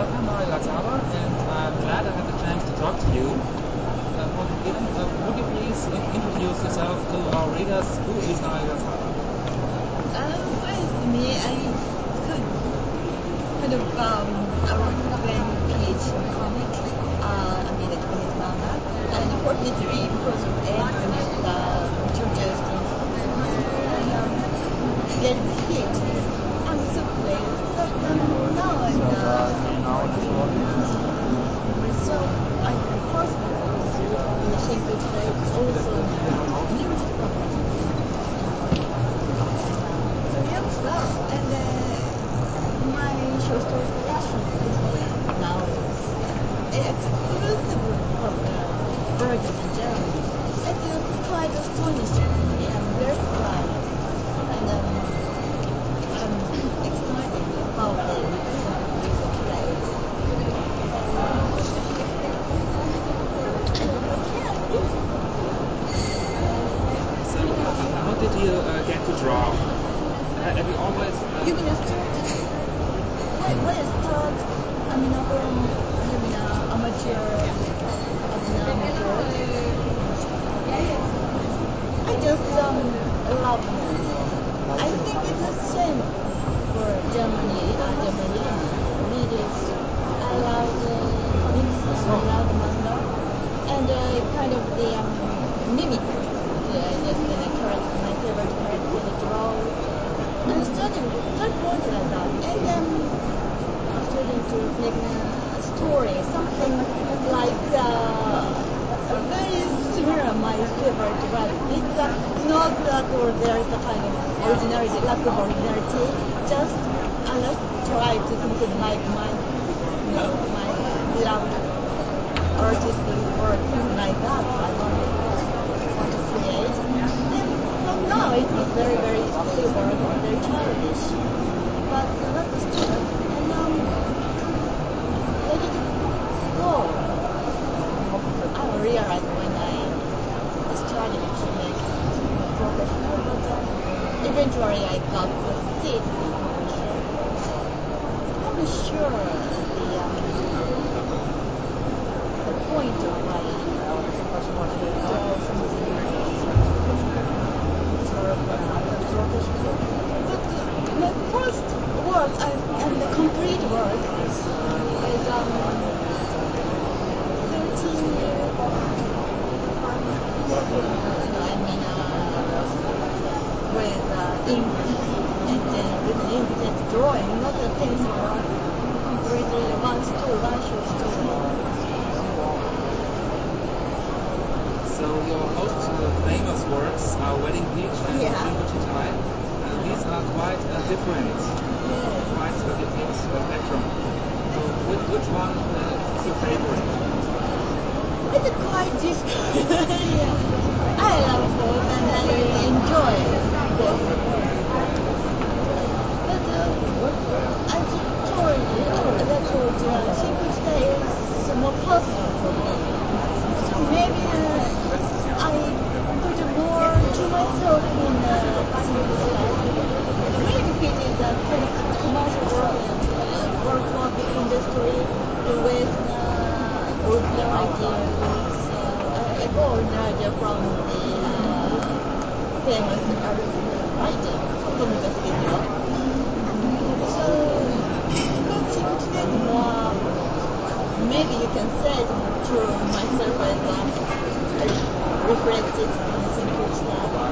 welcome, Mario and I'm glad I had the chance to talk to you. Uh, would you please introduce yourself to our readers? Who is Mario Uh, well, for me, I could kind of um, I when PH comic, uh, I manga, and unfortunately, because of AIDS, when it in and, um, um, I in the and uh, my short and. I feel quite astonishing. I'm very proud. And um, I'm excited about the music play. So, uh, how did you uh, get to draw? Have you always... Uh, a I start, I mean, uh, amateur, I just um, love. I think it's the same for Germany, uh, Germany readers. I love the comics, I love manga, and uh, kind of the um, mimic, yeah, just the character, my favorite character, the draw. And starting that was like that. And then I started to make a story, something like uh, very similar my favorite, but it's uh, not that or there is a kind of originality, lack of originality. Just I like try to something like my, you know, my beloved artistic work, something like that. I to, want to create. And from now it is very, very silly work, very childish. But that's the start. And um, let it go. I realized when I started to make professional, but uh, eventually I got the seat I'm sure the um, the point of my sort of uh, professional. But uh, my first work and, and the complete work is um, 13 years. I mean, uh, with uh, ink and then with the inkjet drawing, not a pencil art, completely one story, one short story. So your most uh, famous works are Wedding Beach and Yeah. Time. Uh, these are quite uh, different, Yes. quite a different spectrum. So which, which one uh, is your favorite? It's a quite different. yeah. I love both and I enjoy both. But uh, as you told you, I uh, Secret Day is more personal for me. So maybe uh, I put more to myself in uh, a kind of commercial work uh, work of the industry with uh, original ideas. Uh, I got original idea from the uh, famous writer, Tomika Sugihiro. So, is more, maybe you can say true myself as uh, I reflected in Secret Day.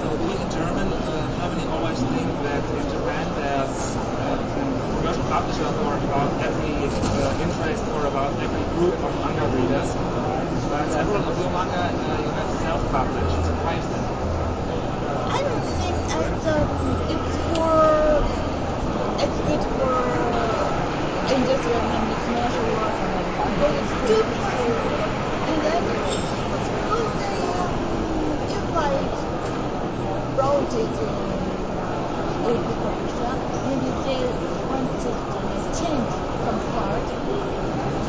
So we in German, uh, Germany always think that in Japan there's uh, commercial publisher for about uh, interest or about every group of manga readers. But several of your manga uh, you have self-published. Why is that? I don't think it's um it's for it's good for industrial and commercial work because it's too pure. And then suppose um, if I wrote it in uh, a publisher, maybe they wanted to change from.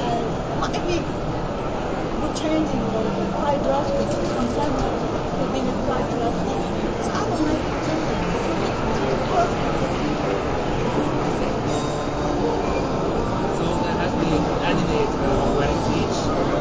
And might be changing quite quite drastic. So I don't like changing. So there has been added uh, when it's.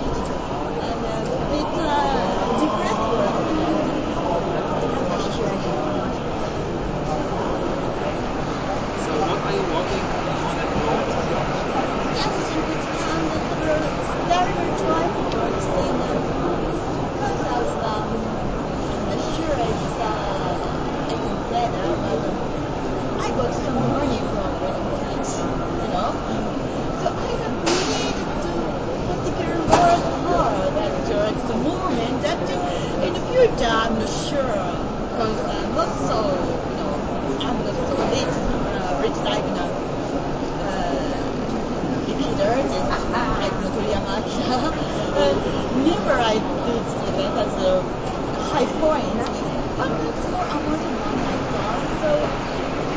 which I'm not sure because I'm not so, you know, I'm not so rich, uh, rich like, you know, uh, repeater, like Natalia Matcha. Uh, never I did event as a high point, but that's more amount of money I got, so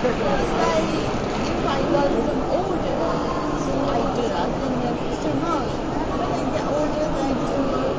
it's like if I was older, so I do that, and then so now when I get older, I do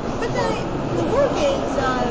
But the, the war games, uh,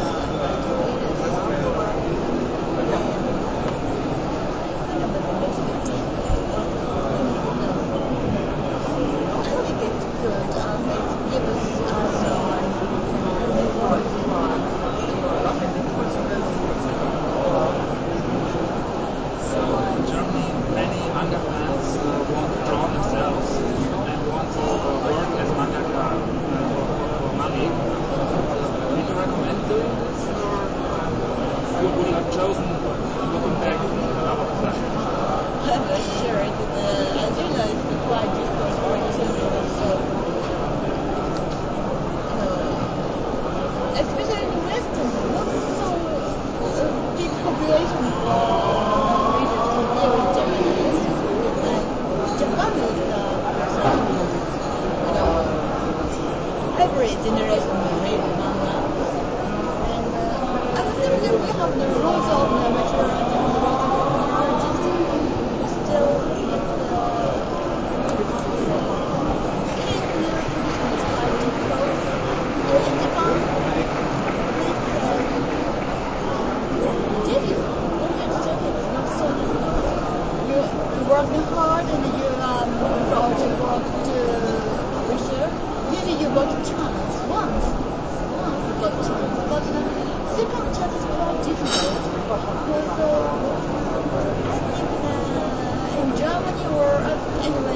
would have chosen looking back profession? I'm not sure. Uh, as you know, it's the children. So, especially in the Western, not so uh, big population for readers to deal with Japanese. And Japan is uh, you every generation think that we have the rules of the amateur artists and professional artists still it's uh, working hard and you um, project work to publisher, maybe you got chance once, once you got chance, but the second chance is quite difficult because uh, I think uh, in Germany or uh, anyway the European countries the, the situation is much harder. Suppose if you say if you steady will, a strong will, like an iron will, maybe it's a good time. And uh, nowadays, not so many artists, right? There are more open places.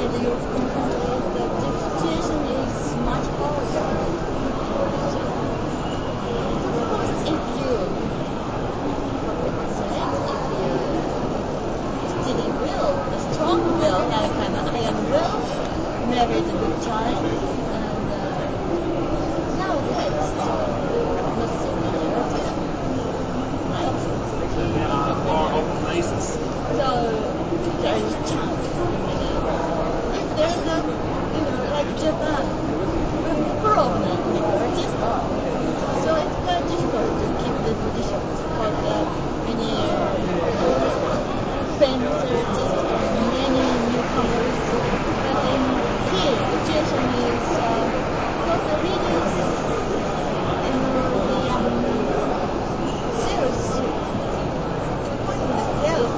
So there is a chance for many. There's a, like Japan, big so it's quite difficult to keep the position because uh, many many newcomers. But in here, is uh, because the um, are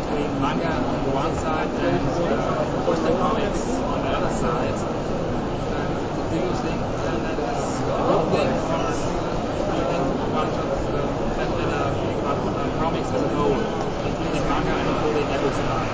between manga on the one side and uh, Western comics on the other side. And do you think uh, that is a good thing, or ですか。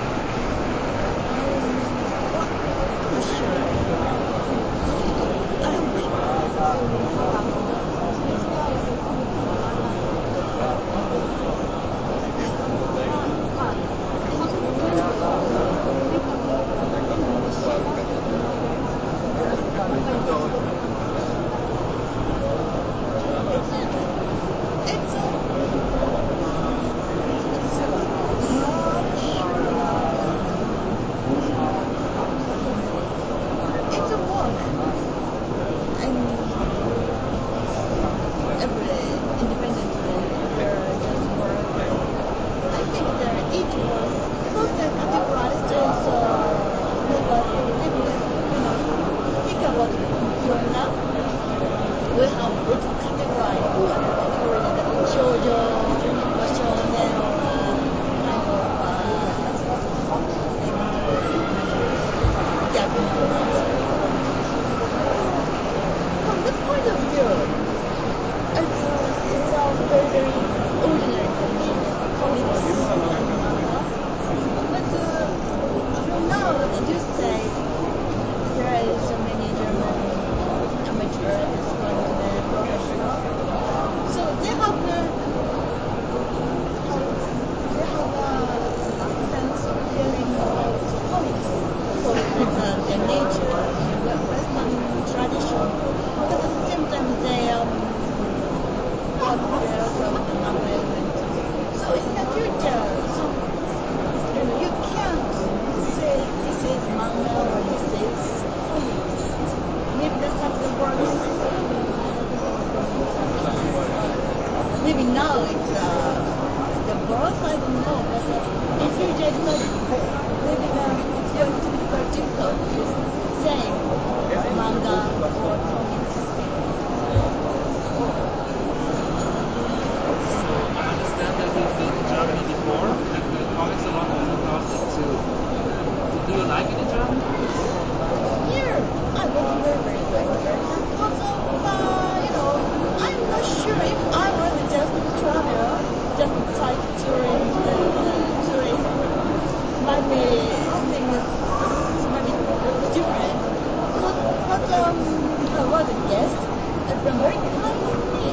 German amateur artists going to the professional. So they have the they have a sense of feeling about comics. So it's uh, their nature, their Western tradition. But at the same time, they um, of. So in the future, you can't say this is or this is. Maybe that's how it works. Maybe now it's the but not, maybe the, going to be. Understand that you've been to Germany before and the comics a lot of plastic too. Do you like it in Germany? Here, I would be very, very. Because, uh, you know, I'm not sure if I was just travel, just like touring, the, the touring, things might be different. But, um, I was a guest the American company,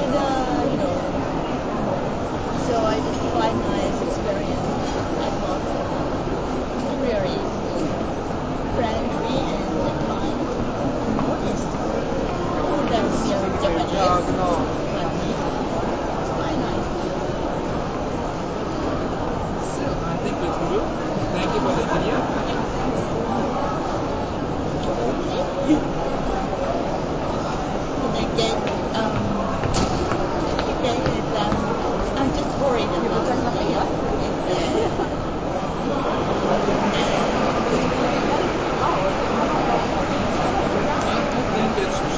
and uh, you know, so I just quite nice experience. I thought really friendly and kind and modest. That's your Japanese. Ja, genau. But it's quite nice. So I think. Thank you for the video. Yeah, thanks. Okay. and again, um, um, I'm just worried about the layout. It's, I think it's